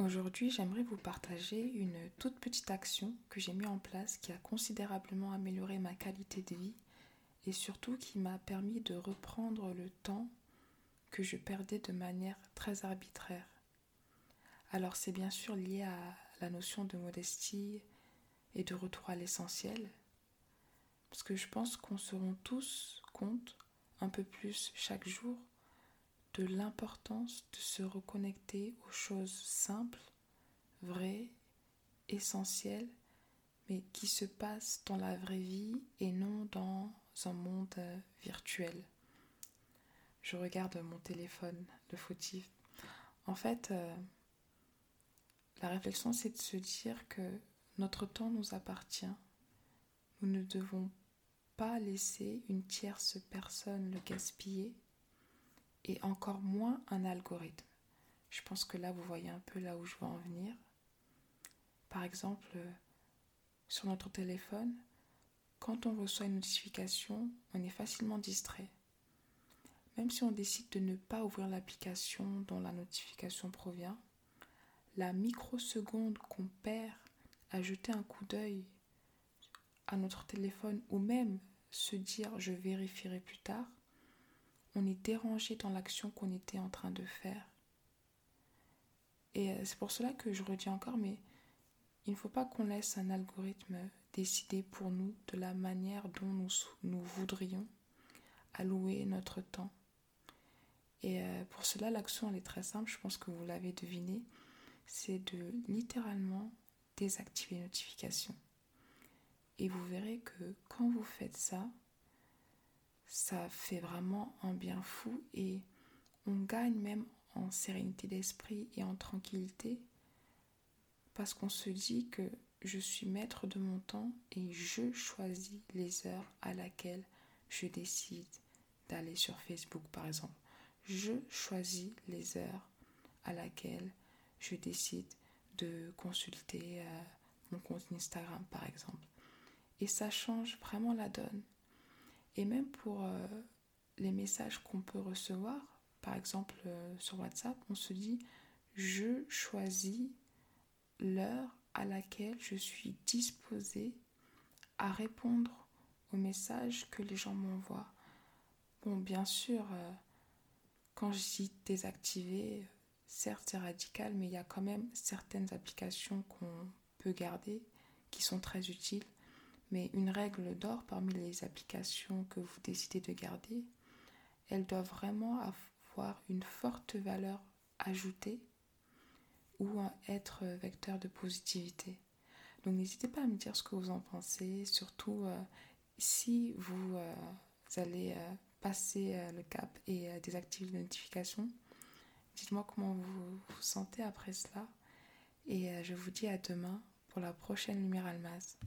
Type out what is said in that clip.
Aujourd'hui, j'aimerais vous partager une toute petite action que j'ai mise en place qui a considérablement amélioré ma qualité de vie et surtout qui m'a permis de reprendre le temps que je perdais de manière très arbitraire. Alors c'est bien sûr lié à la notion de modestie et de retour à l'essentiel, parce que je pense qu'on se rend tous compte un peu plus chaque jour l'importance de se reconnecter aux choses simples, vraies, essentielles, mais qui se passent dans la vraie vie et non dans un monde euh, virtuel. Je regarde mon téléphone, le fautif. En fait, euh, la réflexion, c'est de se dire que notre temps nous appartient. Nous ne devons pas laisser une tierce personne le gaspiller et encore moins un algorithme. Je pense que là, vous voyez un peu là où je veux en venir. Par exemple, euh, sur notre téléphone, quand on reçoit une notification, on est facilement distrait. Même si on décide de ne pas ouvrir l'application dont la notification provient, la microseconde qu'on perd à jeter un coup d'œil à notre téléphone ou même se dire je vérifierai plus tard, on est dérangé dans l'action qu'on était en train de faire. Et euh, c'est pour cela que je redis encore, mais il ne faut pas qu'on laisse un algorithme décider pour nous de la manière dont nous, nous voudrions allouer notre temps. Et euh, pour cela, l'action, elle est très simple, je pense que vous l'avez deviné, c'est de littéralement désactiver les notifications. Et vous verrez que quand vous faites ça, ça fait vraiment un bien fou et on gagne même en sérénité d'esprit et en tranquillité parce qu'on se dit que je suis maître de mon temps et je choisis les heures à laquelle je décide d'aller sur Facebook par exemple. Je choisis les heures à laquelle je décide de consulter euh, mon compte Instagram par exemple. Et ça change vraiment la donne. Et même pour euh, les messages qu'on peut recevoir, par exemple euh, sur WhatsApp, on se dit je choisis l'heure à laquelle je suis disposée à répondre aux messages que les gens m'envoient. Bon, bien sûr, quand je dis désactiver, certes c'est radical, mais il y a quand même certaines applications qu'on peut garder qui sont très utiles. Mais une règle d'or parmi les applications que vous décidez de garder, elles doivent vraiment avoir une forte valeur ajoutée ou être vecteur de positivité. Donc n'hésitez pas à me dire ce que vous en pensez, surtout euh, si vous, euh, allez euh, passer le cap et désactiver les notifications. Dites-moi comment vous vous sentez après cela. Et je vous dis à demain pour la prochaine Lumière Almaz.